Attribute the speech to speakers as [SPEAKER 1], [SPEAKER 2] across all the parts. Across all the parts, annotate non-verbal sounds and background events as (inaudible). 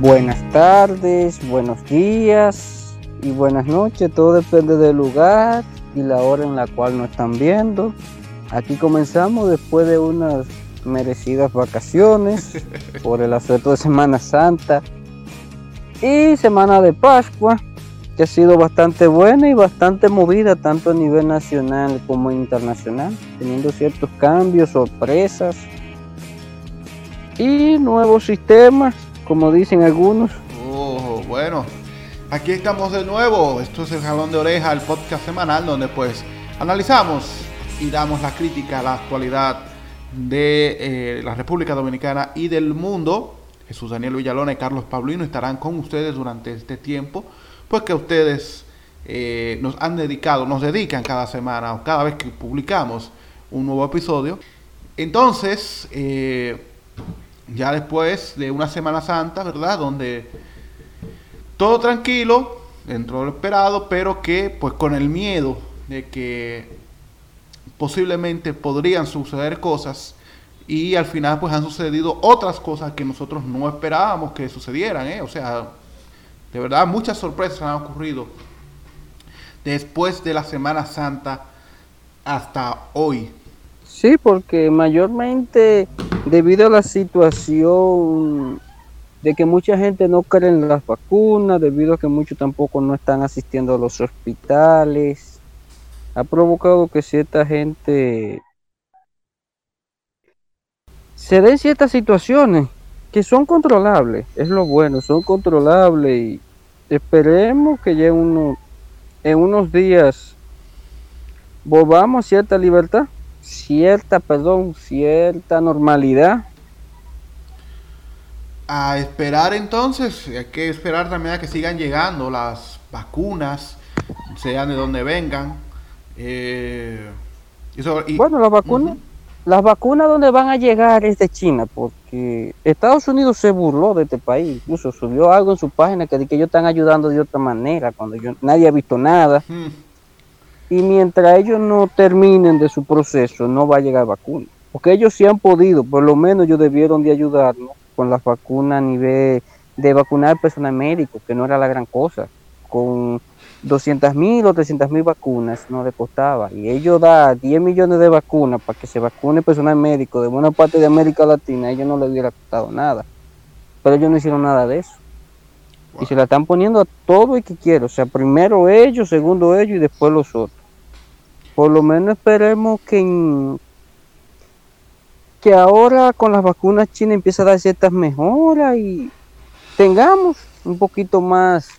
[SPEAKER 1] Buenas tardes, buenos días y buenas noches. Todo depende del lugar y la hora en la cual nos están viendo. Aquí comenzamos después de unas merecidas vacaciones (laughs) por el asueto de Semana Santa y Semana de Pascua, que ha sido bastante buena y bastante movida tanto a nivel nacional como internacional, teniendo ciertos cambios, sorpresas y nuevos sistemas como dicen algunos.
[SPEAKER 2] Oh, bueno, aquí estamos de nuevo. Esto es el Jalón de Oreja, el podcast semanal donde pues analizamos y damos la crítica a la actualidad de eh, la República Dominicana y del mundo. Jesús Daniel Villalona y Carlos Pablino estarán con ustedes durante este tiempo, pues que ustedes eh, nos han dedicado, nos dedican cada semana o cada vez que publicamos un nuevo episodio. Entonces, eh, ya después de una Semana Santa, ¿verdad? Donde todo tranquilo, dentro de lo esperado, pero que pues con el miedo de que posiblemente podrían suceder cosas y al final pues han sucedido otras cosas que nosotros no esperábamos que sucedieran, ¿eh? O sea, de verdad muchas sorpresas han ocurrido después de la Semana Santa hasta hoy.
[SPEAKER 1] Sí, porque mayormente debido a la situación de que mucha gente no cree en las vacunas, debido a que muchos tampoco no están asistiendo a los hospitales, ha provocado que cierta gente se den ciertas situaciones que son controlables, es lo bueno, son controlables y esperemos que ya uno, en unos días volvamos a cierta libertad cierta, perdón, cierta normalidad.
[SPEAKER 2] A esperar entonces, hay que esperar también a que sigan llegando las vacunas, sean de donde vengan. Eh,
[SPEAKER 1] bueno, las vacunas, las vacunas donde van a llegar es de China, porque Estados Unidos se burló de este país, incluso subió algo en su página que, que ellos están ayudando de otra manera, cuando yo, nadie ha visto nada y mientras ellos no terminen de su proceso no va a llegar vacuna. Porque ellos sí han podido, por lo menos ellos debieron de ayudarnos con las vacunas a nivel de vacunar personal médico, que no era la gran cosa. Con 200 mil o 300 mil vacunas no le costaba. Y ellos da 10 millones de vacunas para que se vacune personal médico de buena parte de América Latina, ellos no les hubiera costado nada. Pero ellos no hicieron nada de eso. Y se la están poniendo a todo el que quiera. O sea, primero ellos, segundo ellos y después los otros por lo menos esperemos que, que ahora con las vacunas chinas empiece a dar ciertas mejoras y tengamos un poquito más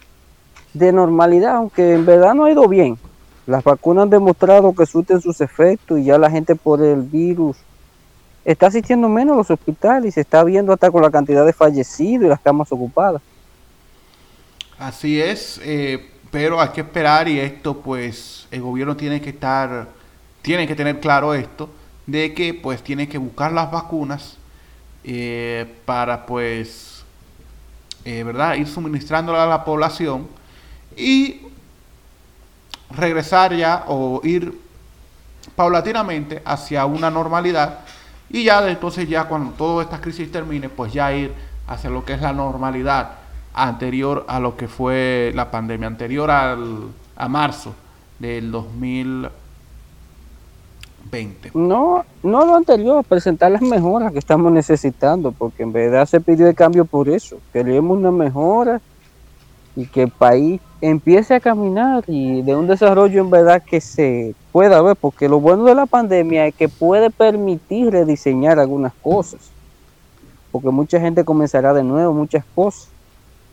[SPEAKER 1] de normalidad, aunque en verdad no ha ido bien. Las vacunas han demostrado que surten sus efectos y ya la gente por el virus está asistiendo menos a los hospitales y se está viendo hasta con la cantidad de fallecidos y las camas ocupadas.
[SPEAKER 2] Así es, eh, pero hay que esperar y esto pues el gobierno tiene que estar, tiene que tener claro esto, de que pues tiene que buscar las vacunas eh, para pues, eh, ¿verdad? Ir suministrándolas a la población y regresar ya o ir paulatinamente hacia una normalidad y ya entonces ya cuando toda esta crisis termine pues ya ir hacia lo que es la normalidad anterior a lo que fue la pandemia, anterior al, a marzo del 2020.
[SPEAKER 1] No, no lo anterior, presentar las mejoras que estamos necesitando, porque en verdad se pidió el cambio por eso. Queremos una mejora y que el país empiece a caminar y de un desarrollo en verdad que se pueda ver, porque lo bueno de la pandemia es que puede permitir rediseñar algunas cosas, porque mucha gente comenzará de nuevo muchas cosas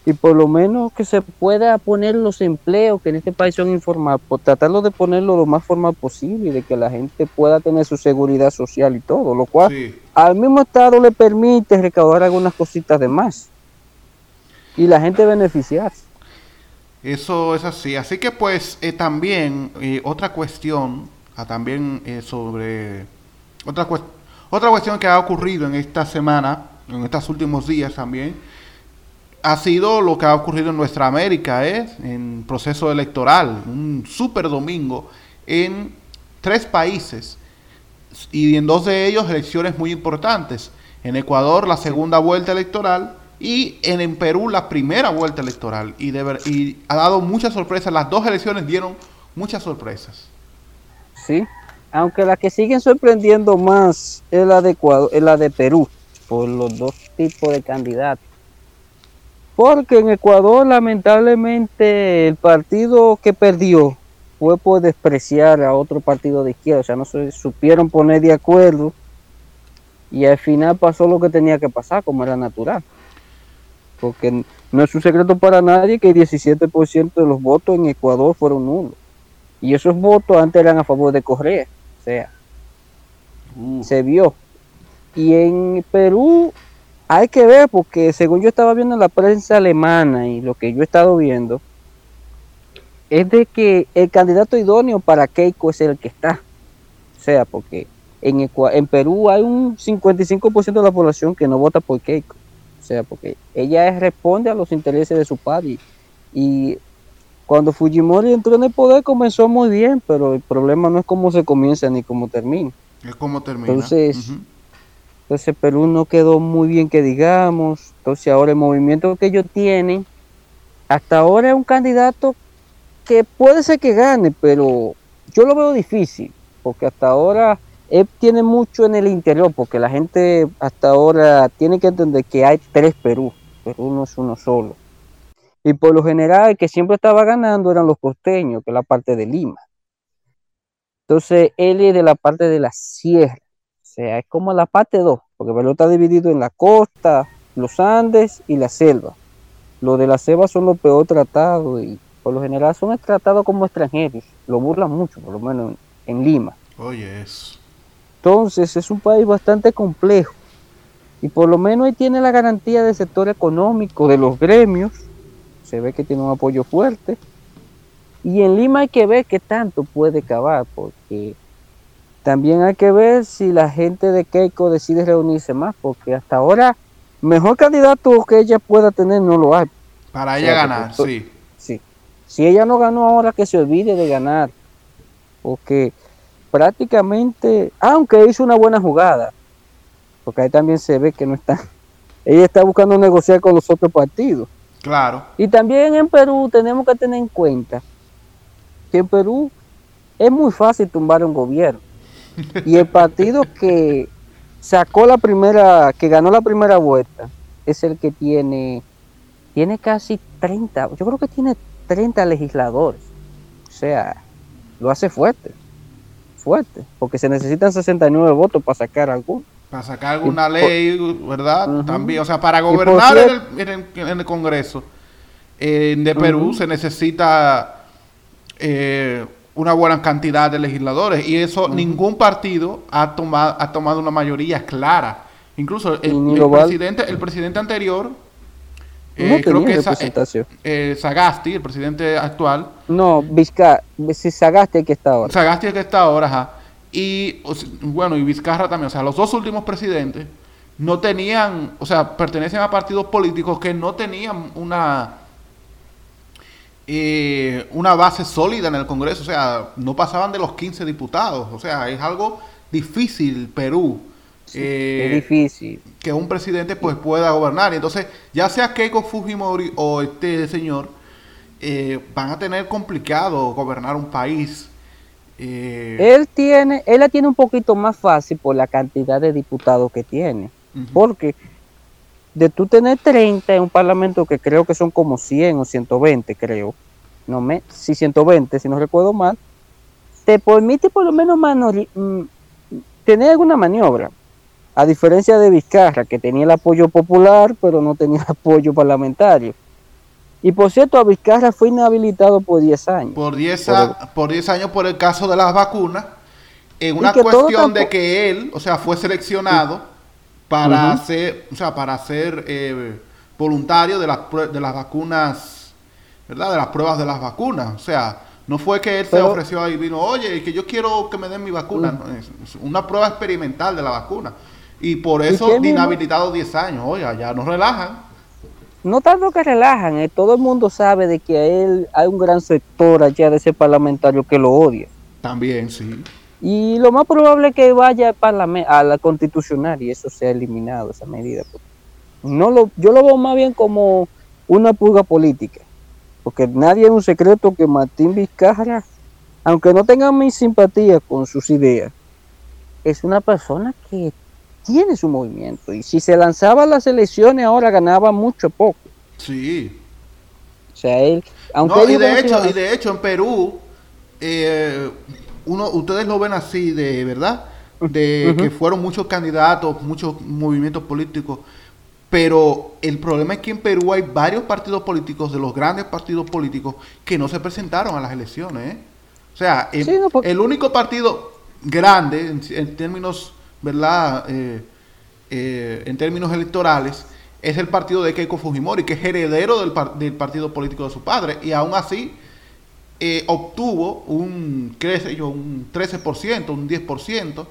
[SPEAKER 1] y por lo menos que se pueda poner los empleos que en este país son informales, por tratarlo de ponerlo lo más formal posible y de que la gente pueda tener su seguridad social y todo, lo cual al mismo Estado le permite recaudar algunas cositas de más y la gente beneficiarse.
[SPEAKER 2] Eso es así. Así que pues eh, también eh, otra cuestión, ah, también eh, sobre otra, otra cuestión que ha ocurrido en esta semana, en estos últimos días también, ha sido lo que ha ocurrido en nuestra América, ¿eh? en proceso electoral, un super domingo en tres países y en dos de ellos elecciones muy importantes. En Ecuador la segunda vuelta electoral y en, Perú la primera vuelta electoral. Y, y ha dado muchas sorpresas. Las dos elecciones dieron muchas sorpresas.
[SPEAKER 1] Sí, aunque la que siguen sorprendiendo más es la de Ecuador, es la de Perú, por los dos tipos de candidatos. Porque en Ecuador lamentablemente el partido que perdió fue por despreciar a otro partido de izquierda, o sea, no se supieron poner de acuerdo y al final pasó lo que tenía que pasar, como era natural. Porque no es un secreto para nadie que el 17% de los votos en Ecuador fueron nulos. Y esos votos antes eran a favor de Correa, o sea, uh. se vio. Y en Perú hay que ver, porque según yo estaba viendo en la prensa alemana y lo que yo he estado viendo, es de que el candidato idóneo para Keiko es el que está. O sea, porque en, en Perú hay un 55% de la población que no vota por Keiko. O sea, porque ella responde a los intereses de su padre. Y cuando Fujimori entró en el poder comenzó muy bien, pero el problema no es cómo se comienza ni cómo termina.
[SPEAKER 2] Es cómo termina.
[SPEAKER 1] Entonces, entonces Perú no quedó muy bien que digamos. Entonces ahora el movimiento que ellos tienen, hasta ahora es un candidato que puede ser que gane, pero yo lo veo difícil, porque hasta ahora él tiene mucho en el interior, porque la gente hasta ahora tiene que entender que hay tres Perú, Perú no es uno solo. Y por lo general el que siempre estaba ganando eran los costeños, que es la parte de Lima. Entonces él es de la parte de la sierra, o sea, es como la parte 2, porque Perú está dividido en la costa, los Andes y la selva. Los de la selva son los peor tratados y por lo general son tratados como extranjeros, lo burlan mucho, por lo menos en, Lima.
[SPEAKER 2] Oye, eso.
[SPEAKER 1] Entonces es un país bastante complejo y por lo menos ahí tiene la garantía del sector económico, de los gremios, se ve que tiene un apoyo fuerte. Y en Lima hay que ver qué tanto puede cavar, porque también hay que ver si la gente de Keiko decide reunirse más, porque hasta ahora mejor candidato que ella pueda tener no lo hay.
[SPEAKER 2] Para ella ganar, sí.
[SPEAKER 1] Sí. Si ella no ganó ahora, que se olvide de ganar. Porque prácticamente, aunque hizo una buena jugada, porque ahí también se ve que no está, (laughs) ella está buscando negociar con los otros partidos.
[SPEAKER 2] Claro.
[SPEAKER 1] Y también en Perú tenemos que tener en cuenta que en Perú es muy fácil tumbar un gobierno. Y el partido (laughs) que sacó la primera, que ganó la primera vuelta, es el que tiene, tiene casi 30, yo creo que tiene 30 legisladores. O sea, lo hace fuerte fuerte, porque se necesitan 69 votos para sacar algo.
[SPEAKER 2] Para sacar alguna ley, ¿verdad? También, o sea, para gobernar en, el, Congreso eh, de Perú se necesita eh, una buena cantidad de legisladores y eso ningún partido ha tomado, ha tomado una mayoría clara. Incluso el, presidente, el presidente anterior,
[SPEAKER 1] eh, creo que es
[SPEAKER 2] eh, Sagasti, el presidente actual.
[SPEAKER 1] No, Vizcarra, Sagasti es que está ahora.
[SPEAKER 2] Sagasti es que está ahora, ajá. Y bueno, y Vizcarra también, o sea, los dos últimos presidentes no tenían, o sea, pertenecen a partidos políticos que no tenían una eh, una base sólida en el Congreso, o sea, no pasaban de los 15 diputados, o sea, es algo difícil Perú
[SPEAKER 1] es eh, difícil.
[SPEAKER 2] Que un presidente pues pueda gobernar. Y entonces, ya sea Keiko Fujimori o este señor, eh, van a tener complicado gobernar un país.
[SPEAKER 1] Eh, él tiene, él la tiene un poquito más fácil por la cantidad de diputados que tiene. Porque de tú tener 30 en un parlamento que creo que son como 100 o 120, creo. No me, si 120, si no recuerdo mal, te permite por lo menos mm, tener alguna maniobra. A diferencia de Vizcarra, que tenía el apoyo popular, pero no tenía apoyo parlamentario. Y por cierto, a Vizcarra fue inhabilitado por 10 años.
[SPEAKER 2] Por 10 por, años por el caso de las vacunas. En una cuestión de que él, o sea, fue seleccionado para ser, o sea, para ser eh, voluntario de las, de las vacunas, ¿verdad? De las pruebas de las vacunas. O sea, no fue que él se ofreció ahí y vino, oye, que yo quiero que me den mi vacuna. Es una prueba experimental de la vacuna. Y por eso inhabilitado 10 años. Oiga, ya nos relajan.
[SPEAKER 1] No tanto que relajan, eh, todo el mundo sabe de que a él hay un gran sector allá de ese parlamentario que lo odia.
[SPEAKER 2] También, sí.
[SPEAKER 1] Y lo más probable es que vaya a la constitucional y eso sea eliminado, esa medida. No lo, yo lo veo más bien como una purga política, porque nadie es un secreto que Martín Vizcarra, aunque no tenga mi simpatía con sus ideas, es una persona que tiene su movimiento y si se lanzaba a las elecciones ahora ganaba mucho poco.
[SPEAKER 2] Sí.
[SPEAKER 1] O sea, él,
[SPEAKER 2] aunque y, de hecho, y de hecho en Perú, eh, uno, ustedes lo ven así, de verdad, de que fueron muchos candidatos, muchos movimientos políticos, pero el problema es que en Perú hay varios partidos políticos, de los grandes partidos políticos, que no se presentaron a las elecciones. ¿eh? O sea, el, único partido grande en, términos, ¿verdad? Eh, en términos electorales, es el partido de Keiko Fujimori, que es heredero del, del partido político de su padre, y aún así eh, obtuvo un, yo, un 13%, un 10%,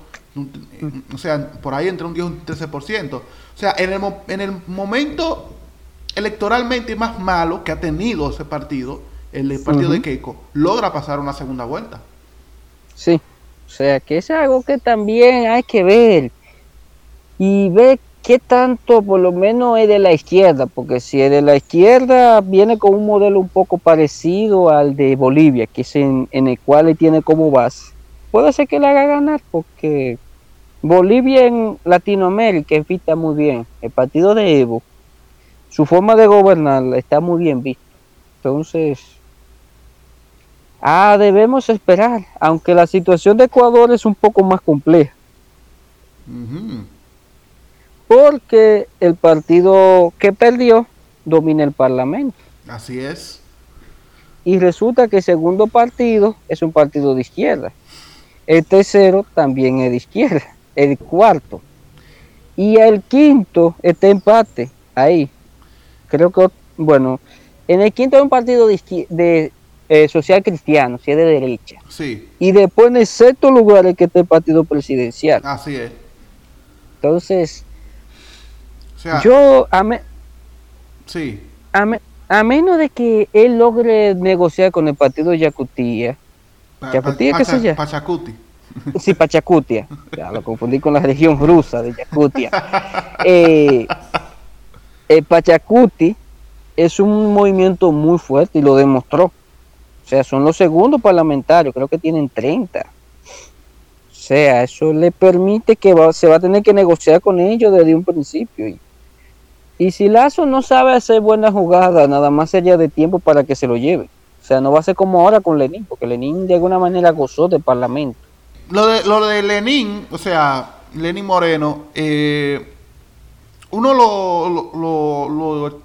[SPEAKER 2] o sea, por ahí entre un 10 y un 13%. O sea, en el, en el momento electoralmente más malo que ha tenido ese partido, el partido de Keiko, logra pasar una segunda vuelta.
[SPEAKER 1] Sí, sea, que es algo que también hay que ver y ver ¿qué tanto por lo menos es de la izquierda? Porque si es de la izquierda, viene con un modelo un poco parecido al de Bolivia, que es en, el cual tiene como base. Puede ser que le haga ganar, porque Bolivia en Latinoamérica evita muy bien. El partido de Evo, su forma de gobernar está muy bien vista. Entonces, ah, debemos esperar, aunque la situación de Ecuador es un poco más compleja porque el partido que perdió domina el Parlamento.
[SPEAKER 2] Así es.
[SPEAKER 1] Y resulta que el segundo partido es un partido de izquierda. El tercero también es de izquierda. El cuarto. Y el quinto está empate ahí. Creo que, bueno, en el quinto hay un partido de, eh, social cristiano, si es de derecha.
[SPEAKER 2] Sí.
[SPEAKER 1] Y después en el sexto lugar es que está el partido presidencial.
[SPEAKER 2] Así es.
[SPEAKER 1] Entonces, yo, a,
[SPEAKER 2] sí.
[SPEAKER 1] a, menos de que él logre negociar con el partido de Yacutia, ¿Yacutia qué se llama?
[SPEAKER 2] Pachacuti.
[SPEAKER 1] Sí, Pachacutia. (laughs) Ya lo confundí con la región rusa de Yakutia. Eh, el Pachacuti es un movimiento muy fuerte y lo demostró. O sea, son los segundos parlamentarios, creo que tienen 30. O sea, eso le permite que se va a tener que negociar con ellos desde un principio. Y y si Lazo no sabe hacer buena jugada, nada más sería de tiempo para que se lo lleve. O sea, no va a ser como ahora con Lenin, porque Lenin de alguna manera gozó del Parlamento.
[SPEAKER 2] Lo de, lo de Lenin, o sea, Lenin Moreno, eh, uno lo,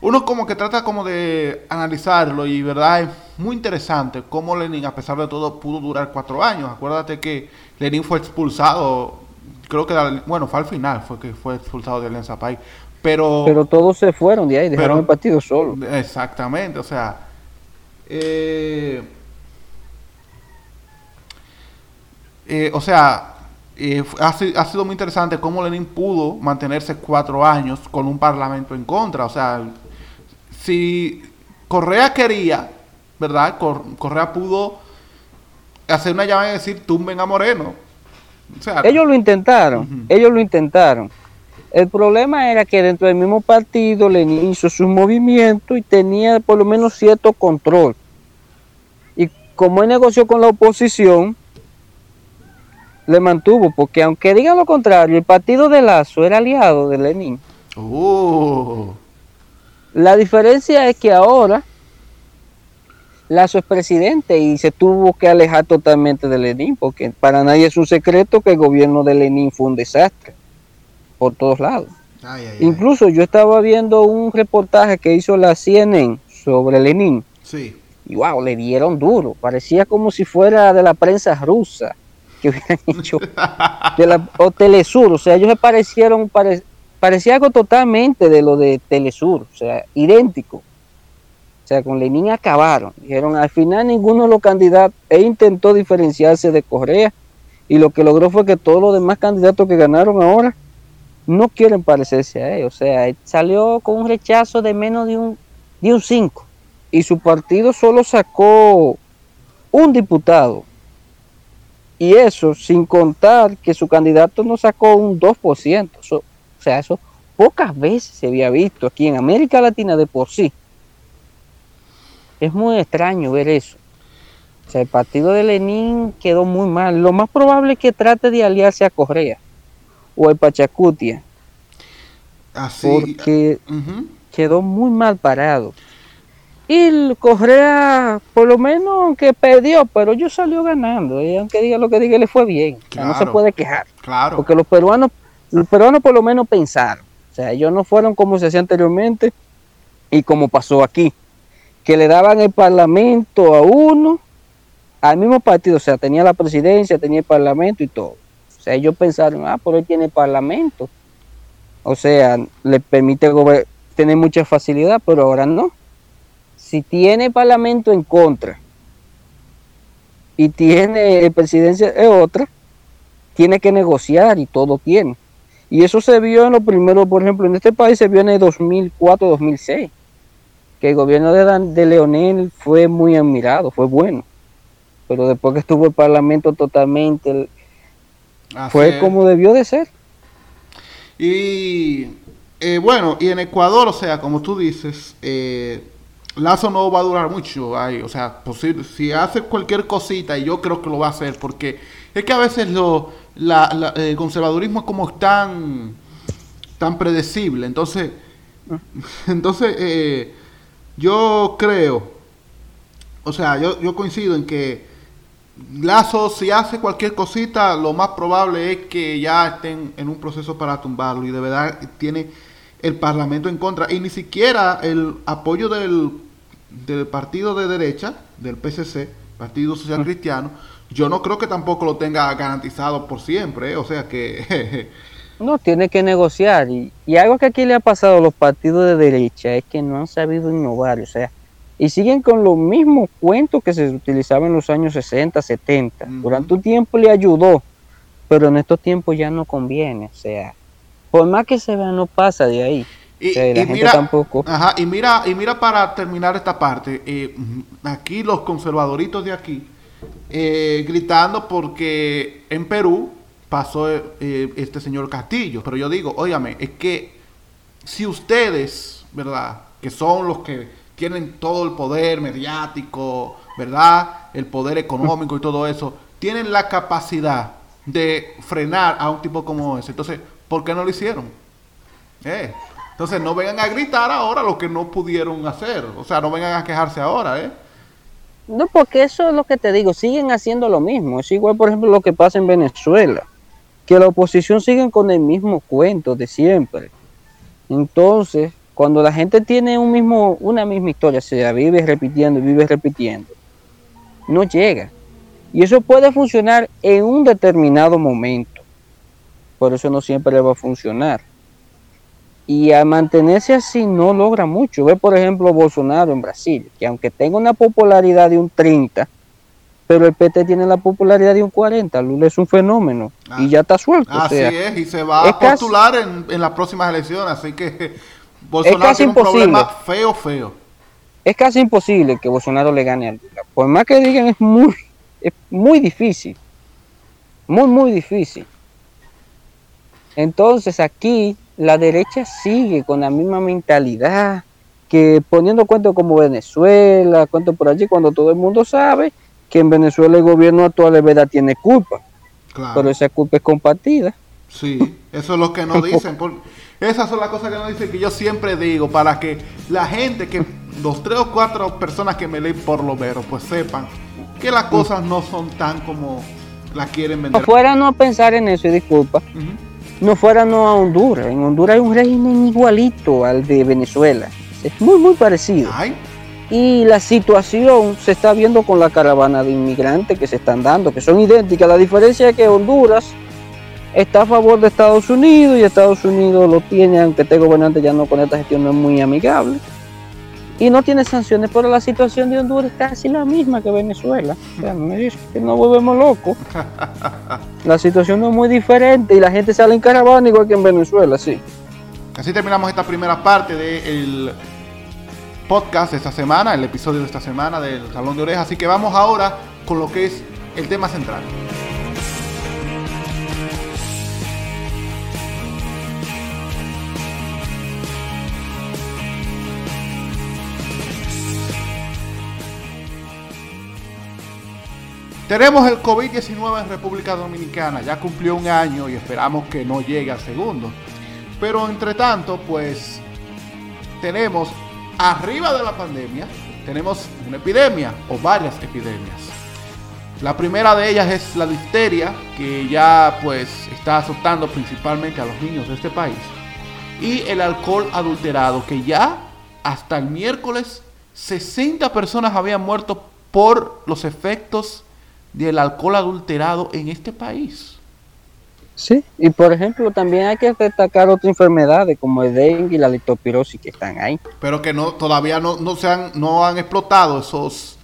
[SPEAKER 2] uno como que trata como de analizarlo y verdad es muy interesante cómo Lenin a pesar de todo pudo durar cuatro años. Acuérdate que Lenin fue expulsado creo que, bueno, fue al final, fue que fue expulsado de Alianza País. Pero,
[SPEAKER 1] pero todos se fueron de ahí, dejaron el partido solo.
[SPEAKER 2] Exactamente, o sea, eh, eh, o sea, eh, ha, ha, sido muy interesante cómo Lenin pudo mantenerse cuatro años con un parlamento en contra. O sea, si Correa quería, ¿verdad? Correa pudo hacer una llamada y decir tumben a Moreno
[SPEAKER 1] ellos lo intentaron, ellos lo intentaron. El problema era que dentro del mismo partido Lenin hizo su movimiento y tenía por lo menos cierto control. Y como él negoció con la oposición, le mantuvo, porque aunque diga lo contrario, el partido de Lazo era aliado de Lenin.
[SPEAKER 2] Oh.
[SPEAKER 1] La diferencia es que ahora Lazo es presidente y se tuvo que alejar totalmente de Lenin, porque para nadie es un secreto que el gobierno de Lenin fue un desastre por todos lados. Incluso yo estaba viendo un reportaje que hizo la CNN sobre Lenin.
[SPEAKER 2] Sí.
[SPEAKER 1] Y wow, le dieron duro. Parecía como si fuera de la prensa rusa que hubieran (laughs) hecho de la, o Telesur. O sea, ellos se parecieron, parecía algo totalmente de lo de Telesur, o sea, idéntico. O sea, con Lenin acabaron. Dijeron, al final ninguno de los candidatos e intentó diferenciarse de Correa y lo que logró fue que todos los demás candidatos que ganaron ahora no quieren parecerse a él. O sea, salió con un rechazo de menos de un, de un 5 y su partido solo sacó un diputado Y eso sin contar que su candidato no sacó un 2%. o sea, eso pocas veces se había visto aquí en América Latina de por sí. Es muy extraño ver eso. O sea, el partido de Lenin quedó muy mal. Lo más probable es que trate de aliarse a Correa o el Pachacutia. Así, porque quedó muy mal parado. Y el Correa, por lo menos, aunque perdió, pero yo salió ganando. Y aunque diga lo que diga, le fue bien. no se puede quejar.
[SPEAKER 2] Claro.
[SPEAKER 1] Porque los peruanos, los peruanos por lo menos pensaron. O sea, ellos no fueron como se hacía anteriormente y como pasó aquí. Que le daban el parlamento a uno, al mismo partido. O sea, tenía la presidencia, tenía el parlamento y todo. O sea, ellos pensaron, ah, pero él tiene parlamento. O sea, le permite tener mucha facilidad, pero ahora no si tiene parlamento en contra y tiene presidencia de otra, tiene que negociar y todo tiene. Y eso se vio en lo primero, por ejemplo, en este país se vio en el 2004-2006, que el gobierno de, de Leonel fue muy admirado, fue bueno. Pero después que estuvo el parlamento totalmente, fue como debió de ser.
[SPEAKER 2] Y eh, bueno, y en Ecuador, o sea, como tú dices, eh, Lazo no va a durar mucho ahí, o sea, posible, si hace cualquier cosita, y yo creo que lo va a hacer, porque es que a veces lo, la, el conservadurismo es como tan, tan predecible, entonces, (laughs) entonces eh, yo creo, o sea, yo, yo coincido en que Lazo, si hace cualquier cosita, lo más probable es que ya estén en un proceso para tumbarlo, y de verdad tiene el Parlamento en contra, y ni siquiera el apoyo del del partido de derecha, del PCC, Partido Social Cristiano, yo no creo que tampoco lo tenga garantizado por siempre, ¿eh? o sea que... (laughs)
[SPEAKER 1] no, tiene que negociar. Y, algo que aquí le ha pasado a los partidos de derecha es que no han sabido innovar, o sea, y siguen con los mismos cuentos que se utilizaban en los años 60, 70. Durante un tiempo le ayudó, pero en estos tiempos ya no conviene, o sea, por más que se vea, no pasa de ahí.
[SPEAKER 2] Y, mira, tampoco. Ajá, y mira, y mira para terminar esta parte, eh, aquí los conservadoritos de aquí eh, gritando porque en Perú pasó eh, este señor Castillo. Pero yo digo, óyame, es que si ustedes, ¿verdad? Que son los que tienen todo el poder mediático, ¿verdad? El poder económico y todo eso, tienen la capacidad de frenar a un tipo como ese. Entonces, ¿por qué no lo hicieron? Eh, entonces no vengan a gritar ahora lo que no pudieron hacer. O sea, no vengan a quejarse ahora, ¿eh?
[SPEAKER 1] No, porque eso es lo que te digo, siguen haciendo lo mismo. Es igual, por ejemplo, lo que pasa en Venezuela, que la oposición sigue con el mismo cuento de siempre. Entonces, cuando la gente tiene un mismo, una misma historia, o sea, vive repitiendo, vive repitiendo, no llega. Y eso puede funcionar en un determinado momento. Por eso no siempre va a funcionar y a mantenerse así no logra mucho. Ve por ejemplo Bolsonaro en Brasil, que aunque tenga una popularidad de un 30, pero el PT tiene la popularidad de un 40. Lula es un fenómeno y ah. ya está suelto.
[SPEAKER 2] Así es, y se va a postular en, las próximas elecciones, así que (laughs) Bolsonaro tiene un problema feo, feo.
[SPEAKER 1] Es casi imposible que Bolsonaro le gane a Lula. Por más que digan, es muy, es muy difícil. Muy, muy difícil. Entonces aquí la derecha sigue con la misma mentalidad que poniendo cuentos como Venezuela, cuentos por allí, cuando todo el mundo sabe que en Venezuela el gobierno actual de verdad tiene culpa. Pero esa culpa es compartida.
[SPEAKER 2] Sí, eso es lo que nos dicen. esas son las cosas que nos dicen que yo siempre digo para que la gente, que los tres o cuatro personas que me leen por lo menos, pues sepan que las cosas no son tan como las quieren vender.
[SPEAKER 1] Afuera no pensar en eso, y disculpa no fuéramos a Honduras. En Honduras hay un régimen igualito al de Venezuela. Es muy, muy parecido. Y la situación se está viendo con la caravana de inmigrantes que se están dando, que son idénticas. La diferencia es que Honduras está a favor de Estados Unidos y Estados Unidos lo tiene, aunque este gobernante ya no con esta gestión no es muy amigable y no tiene sanciones, pero la situación de Honduras es casi la misma que Venezuela. O sea, no me que no volvemos locos. (laughs) La situación no es muy diferente y la gente sale en caravana igual que en Venezuela, sí.
[SPEAKER 2] Así terminamos esta primera parte del podcast de esta semana, el episodio de esta semana del Salón de Orejas. Así que vamos ahora con lo que es el tema central. Tenemos el COVID-19 en República Dominicana, ya cumplió un año y esperamos que no llegue al segundo. Pero entre tanto, pues tenemos arriba de la pandemia, tenemos una epidemia o varias epidemias. La primera de ellas es la difteria, que ya pues está azotando principalmente a los niños de este país. Y el alcohol adulterado, que ya hasta el miércoles 60 personas habían muerto por los efectos del alcohol adulterado en este país.
[SPEAKER 1] Sí, y por ejemplo también hay que destacar otras enfermedades como el dengue y la leptospirosis que están ahí.
[SPEAKER 2] Pero que no todavía no, no, se han, no han explotado esos...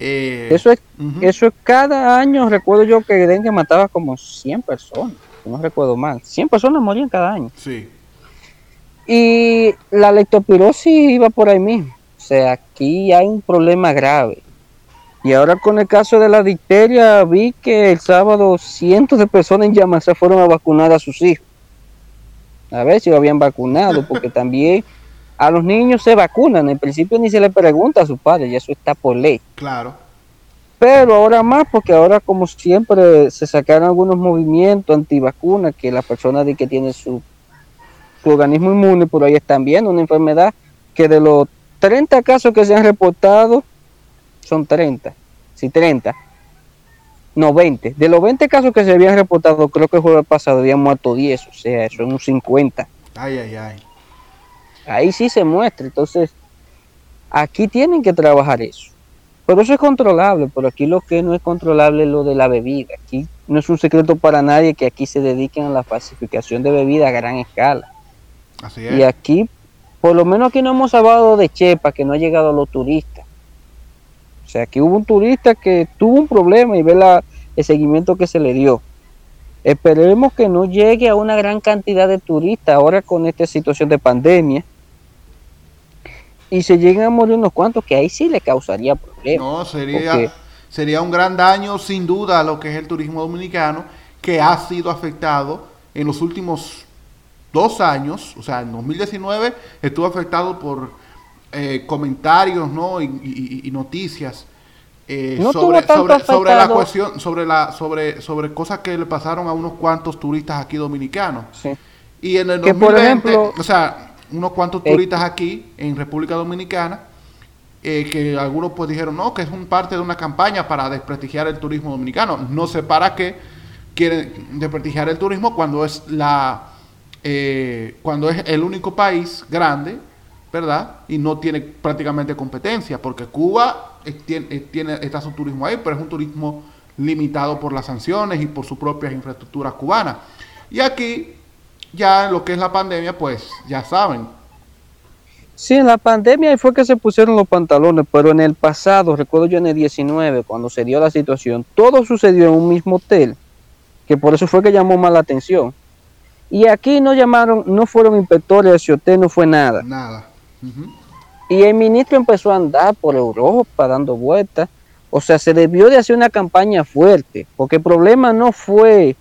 [SPEAKER 1] Eh, eso, es, eso es cada año, recuerdo yo que el dengue mataba como 100 personas, no recuerdo mal, 100 personas morían cada año.
[SPEAKER 2] Sí.
[SPEAKER 1] Y la leptospirosis iba por ahí mismo, o sea, aquí hay un problema grave y ahora con el caso de la difteria, vi que el sábado cientos de personas en Yamasá fueron a vacunar a sus hijos. A ver si lo habían vacunado, porque (laughs) también a los niños se vacunan. En principio ni se le pregunta a sus padres, y eso está por ley.
[SPEAKER 2] Claro.
[SPEAKER 1] Pero ahora más, porque ahora como siempre se sacaron algunos movimientos antivacunas, que la persona de que tiene su, su organismo inmune, por ahí están viendo una enfermedad que de los 30 casos que se han reportado, son 30. Sí, 30. No, 20. De los 20 casos que se habían reportado, creo que el jueves pasado habían muerto 10. O sea, son un 50.
[SPEAKER 2] Ay, ay, ay.
[SPEAKER 1] Ahí sí se muestra. Entonces, aquí tienen que trabajar eso. Pero eso es controlable. Pero aquí lo que no es controlable es lo de la bebida. Aquí no es un secreto para nadie que aquí se dediquen a la falsificación de bebida a gran escala.
[SPEAKER 2] Así es.
[SPEAKER 1] Y aquí, por lo menos aquí no hemos hablado de Chepa, que no ha llegado a los turistas. O sea, que hubo un turista que tuvo un problema y ve la, el seguimiento que se le dio. Esperemos que no llegue a una gran cantidad de turistas ahora con esta situación de pandemia. Y se lleguen a morir unos cuantos que ahí sí le causaría problemas.
[SPEAKER 2] No, sería, sería un gran daño sin duda a lo que es el turismo dominicano, que ha sido afectado en los últimos dos años, o sea, en 2019 estuvo afectado por eh, comentarios ¿no? y, noticias eh, sobre, sobre, la cuestión, sobre la, sobre, sobre cosas que le pasaron a unos cuantos turistas aquí dominicanos. Y en el 2020, o sea, unos cuantos eh, turistas aquí en República Dominicana, que algunos pues dijeron, no, que es un parte de una campaña para desprestigiar el turismo dominicano. No sé para qué quieren desprestigiar el turismo cuando es la cuando es el único país grande ¿verdad? Y no tiene prácticamente competencia, porque Cuba tiene, está su turismo ahí, pero es un turismo limitado por las sanciones y por sus propias infraestructuras cubanas. Y aquí, ya en lo que es la pandemia, pues ya saben.
[SPEAKER 1] Sí, en la pandemia fue que se pusieron los pantalones, pero en el pasado, recuerdo yo en el 19, cuando se dio la situación, todo sucedió en un mismo hotel, que por eso fue que llamó más la atención. Y aquí no llamaron, no fueron inspectores, ese hotel no fue nada.
[SPEAKER 2] Nada.
[SPEAKER 1] Y el ministro empezó a andar por Europa dando vueltas. O sea, se debió de hacer una campaña fuerte, porque el problema no fue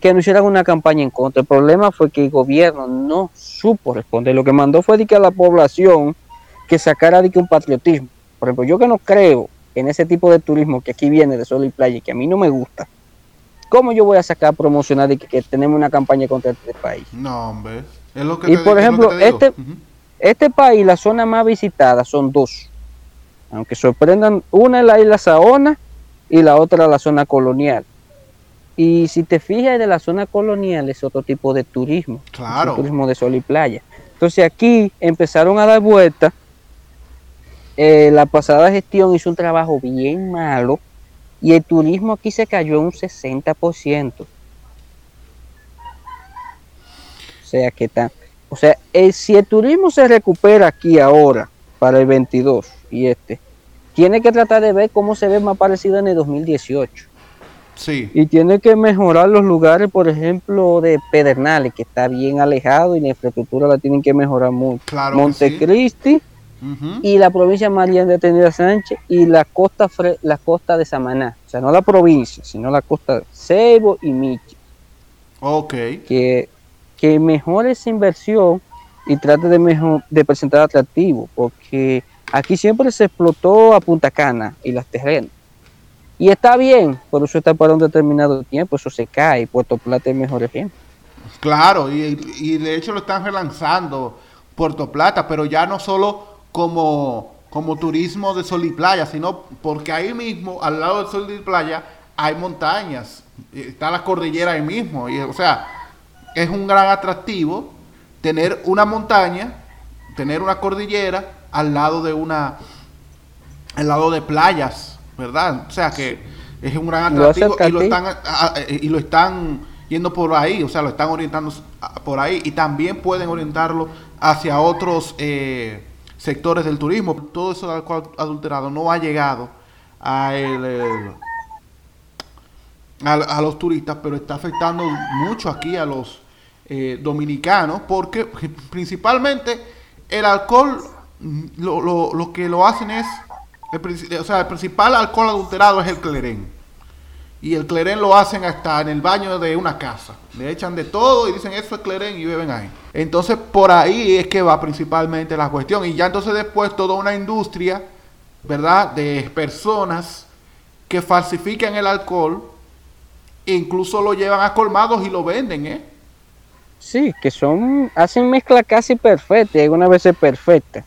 [SPEAKER 1] que no hicieran una campaña en contra, el problema fue que el gobierno no supo responder. Lo que mandó fue de que a la población que sacara de que un patriotismo. Por ejemplo, yo que no creo en ese tipo de turismo que aquí viene de sol y playa y que a mí no me gusta, ¿cómo yo voy a sacar a promocionar de que, tenemos una campaña contra este país?
[SPEAKER 2] No, hombre. Es lo que
[SPEAKER 1] y por ejemplo, este, este país, la zona más visitada son dos. Aunque sorprendan, una es la isla Saona y la otra la zona colonial. Y si te fijas de la zona colonial es otro tipo de turismo.
[SPEAKER 2] Claro.
[SPEAKER 1] turismo de sol y playa. Entonces aquí empezaron a dar vueltas. Eh, la pasada gestión hizo un trabajo bien malo y el turismo aquí se cayó un 60%. O sea que está o sea, eh, si el turismo se recupera aquí ahora, para el 22 y este, tiene que tratar de ver cómo se ve más parecido en el 2018.
[SPEAKER 2] Sí.
[SPEAKER 1] Y tiene que mejorar los lugares, por ejemplo, de Pedernales, que está bien alejado y la infraestructura la tienen que mejorar mucho.
[SPEAKER 2] Claro
[SPEAKER 1] Montecristi y la provincia María de Tenida Sánchez y la costa la costa de Samaná. O sea, no la provincia, sino la costa de Cebo y Michi.
[SPEAKER 2] Ok.
[SPEAKER 1] Que que mejore esa inversión y trate de, mejor, de presentar atractivo, porque aquí siempre se explotó a Punta Cana y las terrenos. Y está bien, por eso está para un determinado tiempo, eso se cae. Puerto Plata es mejor ejemplo.
[SPEAKER 2] Claro, y, y de hecho lo están relanzando Puerto Plata, pero ya no solo como, como turismo de sol y playa, sino porque ahí mismo, al lado del sol y playa, hay montañas, está la cordillera ahí mismo, y, o sea, es un gran atractivo tener una montaña, tener una cordillera al lado de una, al lado de playas, ¿verdad? O sea que es un gran atractivo y lo están, y lo están yendo por ahí, o sea, lo están orientando por ahí y también pueden orientarlo hacia otros eh, sectores del turismo. Todo eso de alcohol adulterado no ha llegado a, a, los turistas, pero está afectando mucho aquí a los eh, dominicanos porque principalmente el alcohol, lo, lo, lo que lo hacen es, o sea, el principal alcohol adulterado es el clerén y el clerén lo hacen hasta en el baño de una casa. Le echan de todo y dicen eso es clerén y beben ahí. Entonces por ahí es que va principalmente la cuestión. Y ya entonces después toda una industria, ¿verdad? De personas que falsifican el alcohol, e incluso lo llevan a colmados y lo venden, ¿eh?
[SPEAKER 1] Sí, que son, hacen mezcla casi perfecta y algunas veces perfecta.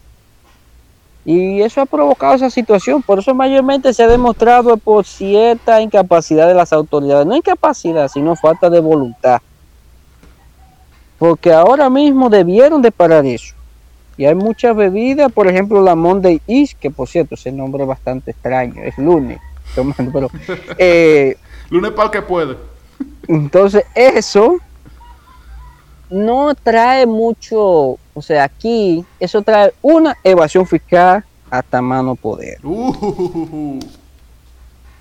[SPEAKER 1] Y eso ha provocado esa situación. Por eso mayormente se ha demostrado por cierta incapacidad de las autoridades. No incapacidad, sino falta de voluntad. Porque ahora mismo debieron de parar eso. Y hay muchas bebidas, por ejemplo la Monday East, que por cierto ese nombre es bastante extraño, es lunes. Pero, (laughs)
[SPEAKER 2] eh, lunes para el que puede.
[SPEAKER 1] Entonces eso no trae mucho, o sea, aquí eso trae una evasión fiscal hasta mano poder. Uh.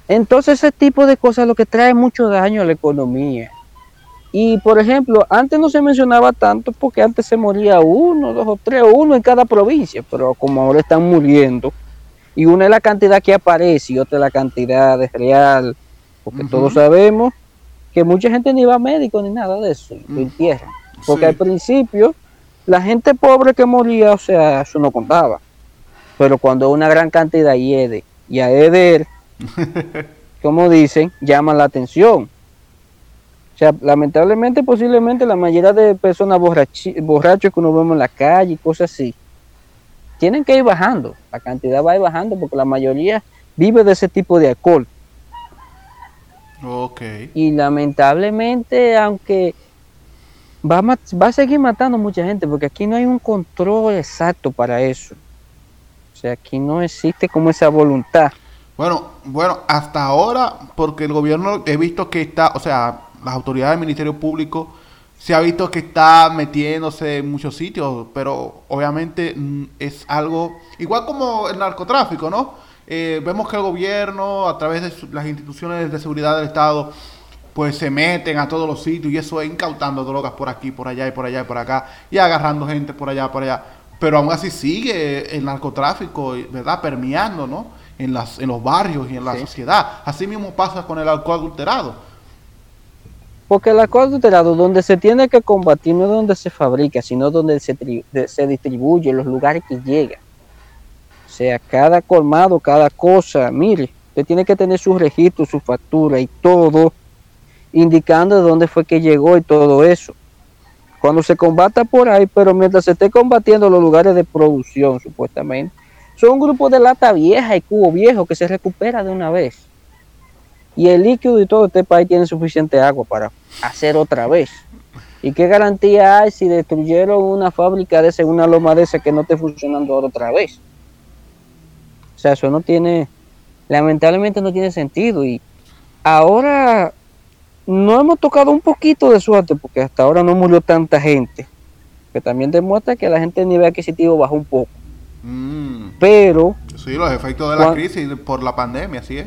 [SPEAKER 1] Entonces ese tipo de cosas lo que trae mucho daño a la economía. Y por ejemplo, antes no se mencionaba tanto porque antes se moría uno, dos o tres, uno en cada provincia, pero como ahora están muriendo, y una es la cantidad que aparece y otra es la cantidad de real, porque todos sabemos que mucha gente ni va a médico ni nada de eso, lo mm. entierran. Porque al principio, la gente pobre que moría, o sea, eso no contaba. Pero cuando una gran cantidad hiede y a Eder, (laughs) como dicen, llama la atención. O sea, lamentablemente, posiblemente la mayoría de personas borrachos que uno vemos en la calle y cosas así, tienen que ir bajando. La cantidad va a ir bajando porque la mayoría vive de ese tipo de alcohol.
[SPEAKER 2] Okay.
[SPEAKER 1] Y lamentablemente, aunque va a, va a seguir matando mucha gente porque aquí no hay un control exacto para eso. O sea, aquí no existe como esa voluntad.
[SPEAKER 2] Bueno, bueno, hasta ahora, porque el gobierno he visto que está, o sea, las autoridades del Ministerio Público se ha visto que está metiéndose en muchos sitios, pero obviamente mm, es algo igual como el narcotráfico, ¿no? Eh, vemos que el gobierno, a través de las instituciones de seguridad del Estado, pues se meten a todos los sitios y eso es incautando drogas por aquí, por allá y por allá y por acá y agarrando gente por allá, por allá. Pero aún así sigue el narcotráfico, ¿verdad? Permeando, ¿no? En, las, en los barrios y en la sociedad. Así mismo pasa con el alcohol adulterado.
[SPEAKER 1] Porque el alcohol adulterado, donde se tiene que combatir, no es donde se fabrica, sino donde se, se distribuye, los lugares que llega. O sea, cada colmado, cada cosa, mire, usted tiene que tener su registro, su factura y todo indicando de dónde fue que llegó y todo eso. Cuando se combata por ahí, pero mientras se esté combatiendo los lugares de producción, supuestamente, son un grupo de lata vieja y cubo viejo que se recupera de una vez. Y el líquido y todo este país tiene suficiente agua para hacer otra vez. ¿Y qué garantía hay si destruyeron una fábrica de esa, una loma de esa que no esté funcionando otra vez? O sea, eso no tiene, lamentablemente no tiene sentido. Y ahora no hemos tocado un poquito de suerte porque hasta ahora no murió tanta gente, que también demuestra que la gente de nivel adquisitivo bajó un poco. Mm. Pero...
[SPEAKER 2] Sí, los efectos de la crisis por la pandemia, así es.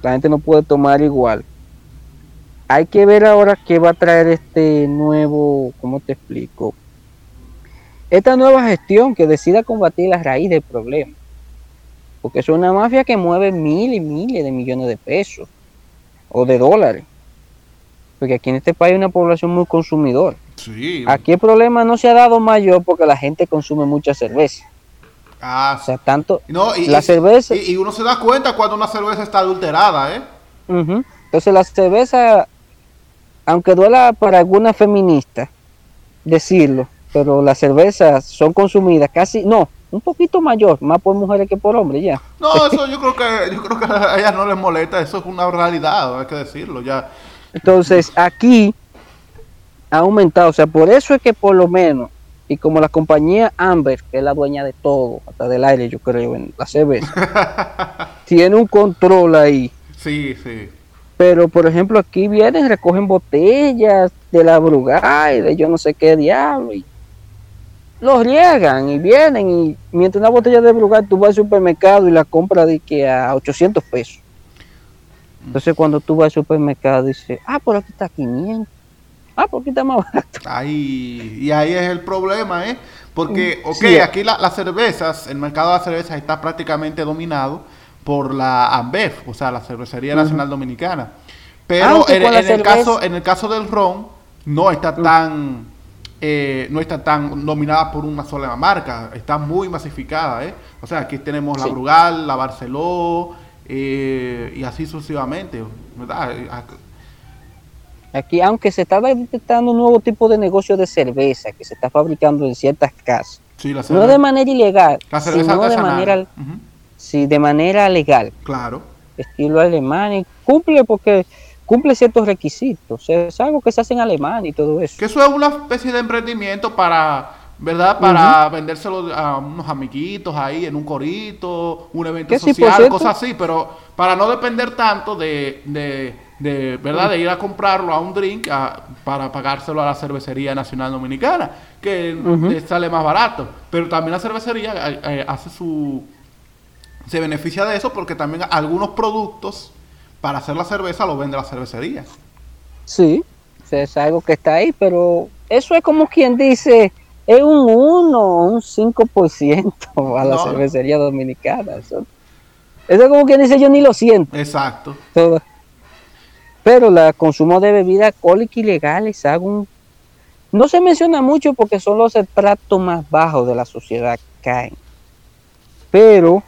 [SPEAKER 1] la gente no puede tomar igual. Hay que ver ahora qué va a traer este nuevo, ¿cómo te explico? Esta nueva gestión que decida combatir la raíz del problema. Porque es una mafia que mueve miles y miles de millones de pesos o de dólares porque aquí en este país hay una población muy consumidora. Aquí el problema no se ha dado mayor porque la gente consume mucha cerveza. Ah, o sea, tanto la
[SPEAKER 2] cerveza... Y, uno se da cuenta cuando una cerveza está adulterada, ¿eh?
[SPEAKER 1] Entonces la cerveza, aunque duela para alguna feminista decirlo, pero las cervezas son consumidas casi, no, un poquito mayor, más por mujeres que por hombres ya.
[SPEAKER 2] No, eso yo creo que yo creo que a ellas no les molesta, eso es una realidad, hay que decirlo ya.
[SPEAKER 1] Entonces, aquí ha aumentado, o sea, por eso es que por lo menos y como la compañía Amber, que es la dueña de todo, hasta del aire, yo creo, en la cerveza, (laughs) tiene un control ahí.
[SPEAKER 2] Sí, sí.
[SPEAKER 1] Pero, por ejemplo, aquí vienen, recogen botellas de la Brugay, de yo no sé qué diablo, y los riegan y vienen y mientras una botella de Brugal tú vas al supermercado y la compras de que a 800 pesos. Entonces cuando tú vas al supermercado dices, ah, por aquí está 500. Ah, por aquí está más barato.
[SPEAKER 2] Ahí, y ahí es el problema, ¿eh? Porque, ok, aquí las cervezas, el mercado de las cervezas está prácticamente dominado por la AMBEF, o sea, la Cervecería Nacional Dominicana. Pero en, el caso, en el caso del ron, no está tan eh, no está tan dominada por una sola marca, está muy masificada. ¿eh? O sea, aquí tenemos la Brugal, la Barceló eh, y así sucesivamente.
[SPEAKER 1] Aquí, aunque se está detectando un nuevo tipo de negocio de cerveza que se está fabricando en ciertas casas, no de manera ilegal, sino de manera, sí, de manera legal.
[SPEAKER 2] Claro.
[SPEAKER 1] Estilo alemán y cumple porque cumple ciertos requisitos. Es algo que se hace en Alemania y todo eso.
[SPEAKER 2] Que eso es una especie de emprendimiento para, ¿verdad? Para vendérselo a unos amiguitos ahí en un corito, un evento social, cosas así, pero para no depender tanto de, de, ¿verdad? De ir a comprarlo a un drink para pagárselo a la cervecería nacional dominicana, que sale más barato. Pero también la cervecería eh, eh, hace su... se beneficia de eso porque también algunos productos para hacer la cerveza lo vende la cervecería.
[SPEAKER 1] Sí, es algo que está ahí, pero eso es como quien dice, es un 1 un 5% (laughs) a la cervecería dominicana. Eso, es como quien dice, yo ni lo siento.
[SPEAKER 2] Exacto.
[SPEAKER 1] pero la consumo de bebidas alcohólicas ilegales, hago no se menciona mucho porque son los estratos más bajos de la sociedad que caen. Pero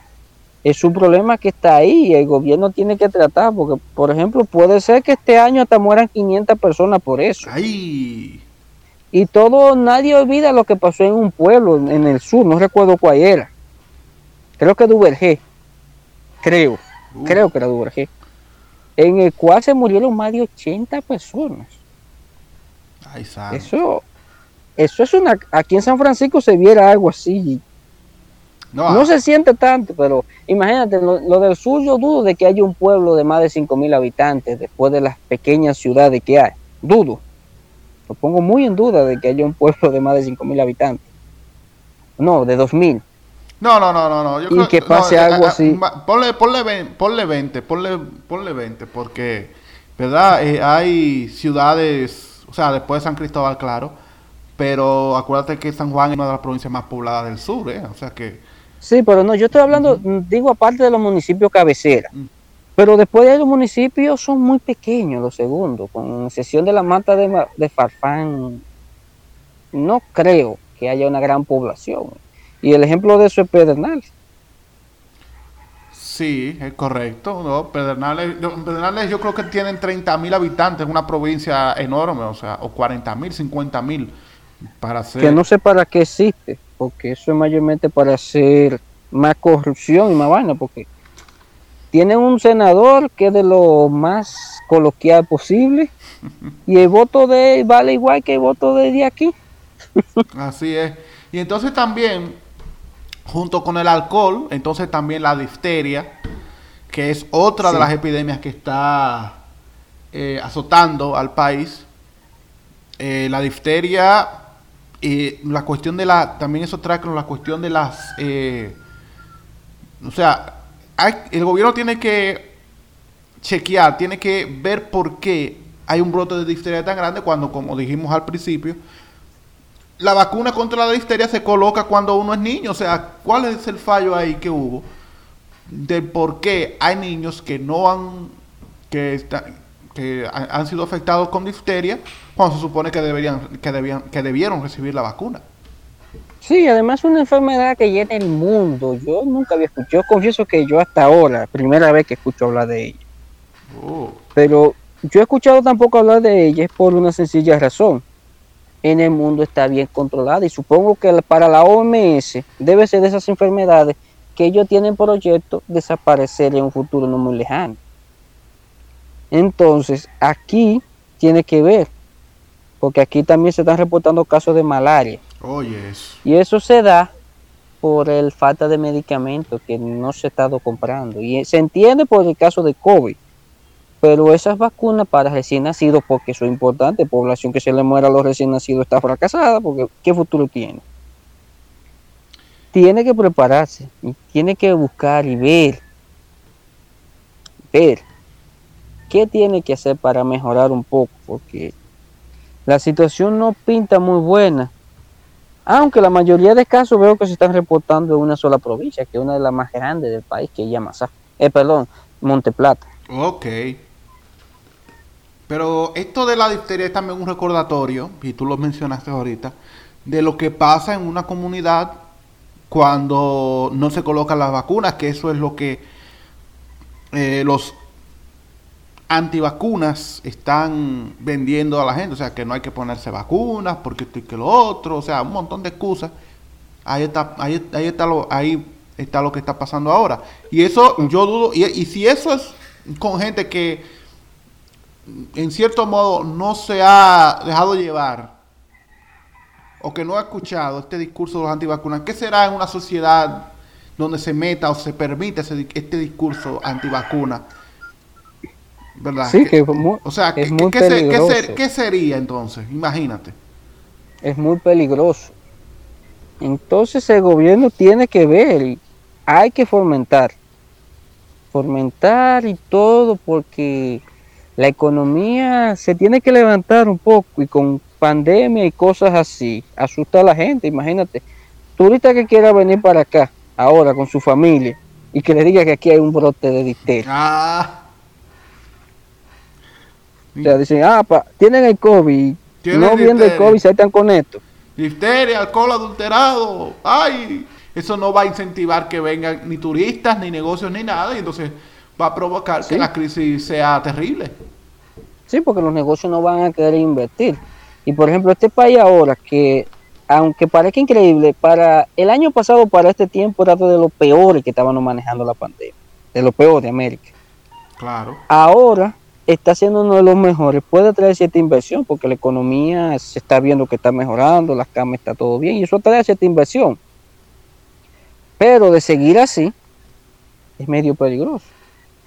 [SPEAKER 1] es un problema que está ahí y el gobierno tiene que tratar, porque, por ejemplo, puede ser que este año hasta mueran 500 personas por eso.
[SPEAKER 2] Ay.
[SPEAKER 1] Y todo, nadie olvida lo que pasó en un pueblo en el sur, no recuerdo cuál era. Creo que Duvergé. Creo. Creo que era Duvergé. En el cual se murieron más de 80 personas.
[SPEAKER 2] Ay,
[SPEAKER 1] eso, eso es una. Aquí en San Francisco se viera algo así no, ah. se siente tanto, pero imagínate, lo, del sur yo dudo de que haya un pueblo de más de 5.000 habitantes después de las pequeñas ciudades que hay. Dudo. Lo pongo muy en duda de que haya un pueblo de más de 5.000 habitantes. No, de 2.000.
[SPEAKER 2] No, no, no, no, no.
[SPEAKER 1] Yo y que pase algo así.
[SPEAKER 2] Ponle, ponle, 20, ponle, ponle 20, porque, ¿verdad? Eh, hay ciudades, o sea, después de San Cristóbal, claro, pero acuérdate que San Juan es una de las provincias más pobladas del sur, ¿eh? O sea que
[SPEAKER 1] Sí, pero no, yo estoy hablando, digo, aparte de los municipios cabecera. Pero después de los municipios son muy pequeños los segundos, con excepción de la mata de, Farfán, no creo que haya una gran población. Y el ejemplo de eso es Pedernales.
[SPEAKER 2] Sí, es correcto. ¿no? Pedernales, Pedernales yo creo que tienen 30 mil habitantes, una provincia enorme, o sea, o 40 mil, 50 mil para hacer...
[SPEAKER 1] Que no sé para qué existe porque eso es mayormente para hacer más corrupción y más vaina, porque tienen un senador que es de lo más coloquial posible y el voto de él vale igual que el voto de, aquí. (laughs)
[SPEAKER 2] Así es. Y entonces también, junto con el alcohol, entonces también la difteria, que es otra de las epidemias que está eh, azotando al país. Eh, la difteria eh, la cuestión de la, también eso trae con la cuestión de las, eh, o sea, el gobierno tiene que chequear, tiene que ver por qué hay un brote de difteria tan grande cuando, como dijimos al principio, la vacuna contra la difteria se coloca cuando uno es niño. O sea, ¿cuál es el fallo ahí que hubo? De por qué hay niños que no han, que, que han sido afectados con difteria cuando se supone que deberían que debían que debieron recibir la vacuna.
[SPEAKER 1] Sí, además es una enfermedad que llena el mundo. Yo nunca había escuchado, yo confieso que yo hasta ahora, primera vez que escucho hablar de ella. Oh. Pero yo he escuchado tampoco hablar de ella por una sencilla razón. En el mundo está bien controlada y supongo que para la OMS debe ser de esas enfermedades que ellos tienen proyecto desaparecer en un futuro no muy lejano. Entonces, aquí tiene que ver, porque aquí también se están reportando casos de malaria.
[SPEAKER 2] Oye,
[SPEAKER 1] Y eso se da por el falta de medicamentos que no se ha estado comprando. Y se entiende por el caso de COVID. Pero esas vacunas para recién nacidos, porque eso es importante, población que se le muera a los recién nacidos está fracasada, porque ¿qué futuro tiene? Tiene que prepararse, y tiene que buscar y ver, ver qué tiene que hacer para mejorar un poco, porque la situación no pinta muy buena. Aunque la mayoría de casos veo que se están reportando en una sola provincia, que es una de las más grandes del país, que es Yamasá. Eh, perdón, Monteplata.
[SPEAKER 2] Ok. Pero esto de la difteria es también un recordatorio, y tú lo mencionaste ahorita, de lo que pasa en una comunidad cuando no se colocan las vacunas, que eso es lo que eh, los antivacunas están vendiendo a la gente, o sea, que no hay que ponerse vacunas porque esto y que lo otro, o sea, un montón de excusas. Ahí está, ahí, ahí está lo, ahí está lo que está pasando ahora. Y eso yo dudo, y, y si eso es con gente que en cierto modo no se ha dejado llevar o que no ha escuchado este discurso de los antivacunas, ¿qué será en una sociedad donde se meta o se permite este discurso antivacuna? ¿Verdad?
[SPEAKER 1] Sí, que, muy, o sea, es muy
[SPEAKER 2] peligroso. ¿qué, sería entonces? Imagínate.
[SPEAKER 1] Es muy peligroso. Entonces el gobierno tiene que ver, hay que fomentar, fomentar y todo porque la economía se tiene que levantar un poco y con pandemia y cosas así, asusta a la gente, imagínate, turista que quiera venir para acá ahora con su familia y que le diga que aquí hay un brote de difteria. Ah o sea, dicen, ah, tienen el COVID, no viendo el COVID, se están con esto.
[SPEAKER 2] Difteria, alcohol adulterado, ay, eso no va a incentivar que vengan ni turistas, ni negocios, ni nada, y entonces va a provocar que la crisis sea terrible.
[SPEAKER 1] Sí, porque los negocios no van a querer invertir. Y por ejemplo, este país ahora, que aunque parezca increíble, para el año pasado, para este tiempo, era de los peores que estaban manejando la pandemia, de los peores de América.
[SPEAKER 2] Claro.
[SPEAKER 1] Ahora está siendo uno de los mejores. Puede traer cierta inversión porque la economía se está viendo que está mejorando, las camas está todo bien y eso trae cierta inversión. Pero de seguir así es medio peligroso.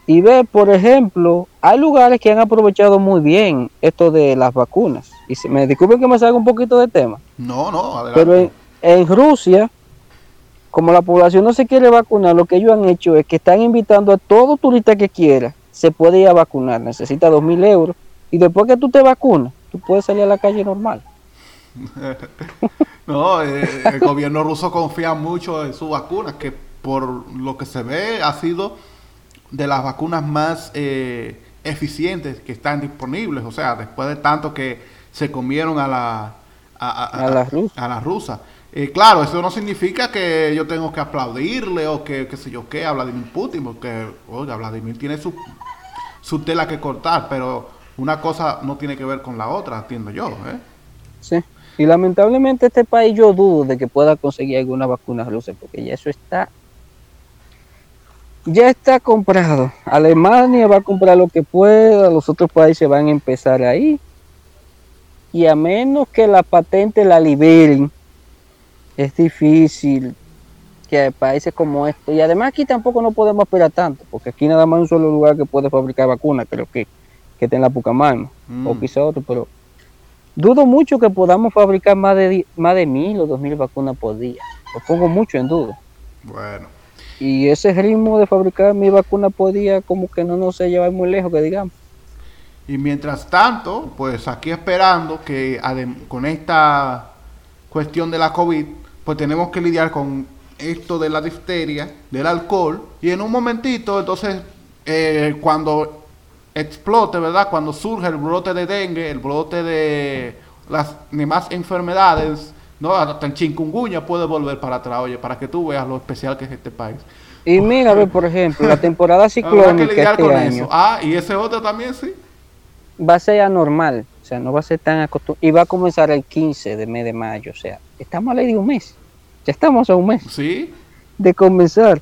[SPEAKER 1] Y ve, por ejemplo, hay lugares que han aprovechado muy bien esto de las vacunas. Y se, me disculpen que me salga un poquito de tema.
[SPEAKER 2] No, no, adelante.
[SPEAKER 1] Pero en, en Rusia, como la población no se quiere vacunar, lo que ellos han hecho es que están invitando a todo turista que quiera se puede ir a vacunar, necesita dos mil euros y después que tú te vacunas, tú puedes salir a la calle normal. (laughs)
[SPEAKER 2] no, eh, el gobierno ruso confía mucho en sus vacunas, que por lo que se ve ha sido de las vacunas más eh, eficientes que están disponibles. O sea, después de tanto que se comieron a la, a. A la rusa. Eh, claro, eso no significa que yo tengo que aplaudirle o que, qué sé yo qué, a Vladimir Putin, porque, oiga, Vladimir tiene su su tela que cortar, pero una cosa no tiene que ver con la otra, entiendo yo. ¿eh?
[SPEAKER 1] Sí, y lamentablemente este país yo dudo de que pueda conseguir alguna vacuna rusa, porque ya eso está, ya está comprado. Alemania va a comprar lo que pueda, los otros países van a empezar ahí, y a menos que la patente la liberen, es difícil que países como esto, y además aquí tampoco no podemos esperar tanto, porque aquí nada más un solo lugar que puede fabricar vacunas, creo que, que está en la Pucamano, o mm. quizá otro, pero dudo mucho que podamos fabricar más de, más de mil o dos mil vacunas por día, lo pongo mucho en duda.
[SPEAKER 2] Bueno.
[SPEAKER 1] Y ese ritmo de fabricar mi vacuna por día como que no nos se lleva muy lejos, que digamos.
[SPEAKER 2] Y mientras tanto, pues aquí esperando que con esta cuestión de la COVID, pues tenemos que lidiar con esto de la difteria, del alcohol, y en un momentito, entonces, eh, cuando explote, ¿verdad? Cuando surge el brote de dengue, el brote de las demás enfermedades No, hasta en Chingunguña puede volver para atrás, oye, para que tú veas lo especial que es este país.
[SPEAKER 1] Y mira, por ejemplo, la temporada (laughs) ciclónica este año.
[SPEAKER 2] Ah, y ese otro también, sí.
[SPEAKER 1] Va a ser anormal, o sea, no va a ser tan acostumbrado. Y va a comenzar el 15 de mes de mayo, o sea, estamos a ley de un mes. Ya estamos a un mes.
[SPEAKER 2] Sí.
[SPEAKER 1] De comenzar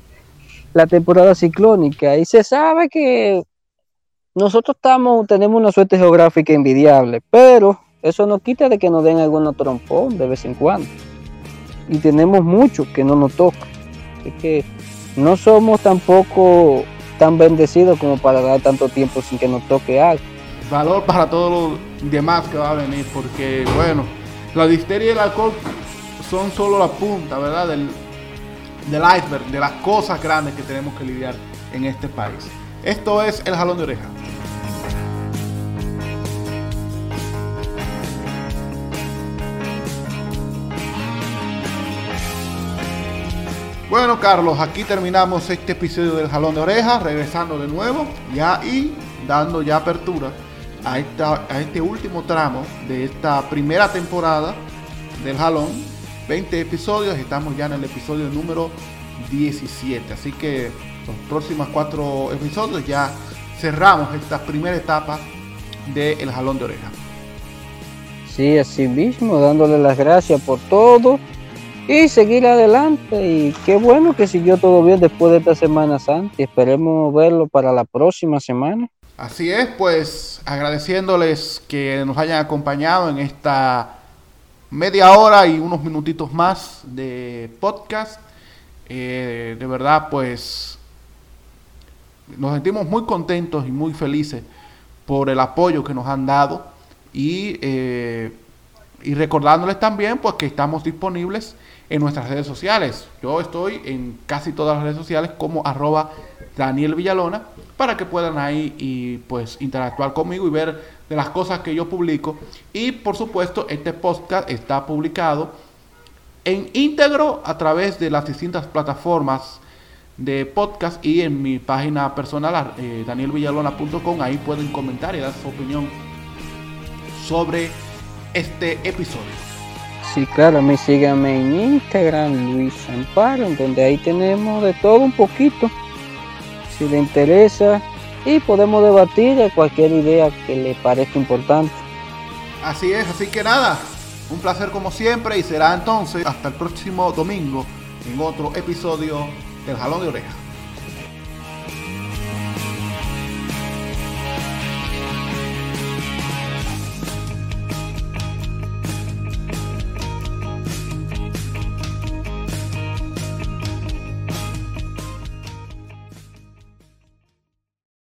[SPEAKER 1] la temporada ciclónica. Y se sabe que nosotros estamos, tenemos una suerte geográfica envidiable, pero eso no quita de que nos den algunos trompón de vez en cuando. Y tenemos mucho que no nos toca. Así que no somos tampoco tan bendecidos como para dar tanto tiempo sin que nos toque algo.
[SPEAKER 2] Valor para todos los demás que va a venir, porque bueno, la difteria y el alcohol son solo la punta, ¿verdad? Del, del iceberg, de las cosas grandes que tenemos que lidiar en este país. Esto es el jalón de oreja. Bueno, Carlos, aquí terminamos este episodio del Jalón de Orejas, regresando de nuevo ya y dando ya apertura a, esta, a este último tramo de esta primera temporada del Jalón. 20 episodios, estamos ya en el episodio número 17. Así que los próximos cuatro episodios ya cerramos esta primera etapa del El Jalón de Orejas.
[SPEAKER 1] Sí, así mismo, dándole las gracias por todo y seguir adelante. Y qué bueno que siguió todo bien después de esta Semana Santa. Esperemos verlo para la próxima semana.
[SPEAKER 2] Así es, pues agradeciéndoles que nos hayan acompañado en esta media hora y unos minutitos más de podcast. Eh, de verdad, pues nos sentimos muy contentos y muy felices por el apoyo que nos han dado y, eh, y recordándoles también pues que estamos disponibles en nuestras redes sociales. Yo estoy en casi todas las redes sociales como arroba Daniel Villalona para que puedan ahí y pues interactuar conmigo y ver de las cosas que yo publico. Y por supuesto, este podcast está publicado en íntegro a través de las distintas plataformas de podcast y en mi página personal eh, danielvillalona.com ahí pueden comentar y dar su opinión sobre este episodio.
[SPEAKER 1] Sí, claro, me síganme en Instagram, Luis Amparo, donde ahí tenemos de todo un poquito. Si le interesa y podemos debatir de cualquier idea que le parezca importante.
[SPEAKER 2] Así es, así que nada, un placer como siempre y será entonces hasta el próximo domingo en otro episodio del Jalón de Oreja.